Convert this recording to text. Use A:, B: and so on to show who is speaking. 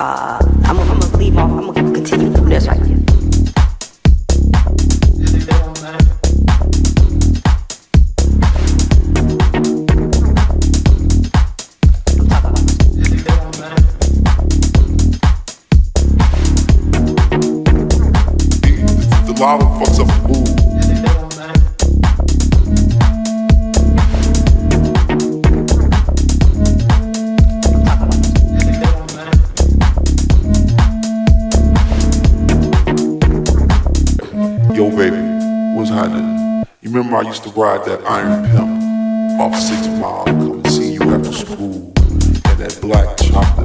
A: uh, I'm gonna leave off. I'm gonna continue through this right here.
B: used to ride that iron pimp off six mile, come see you after school, and that black chopper.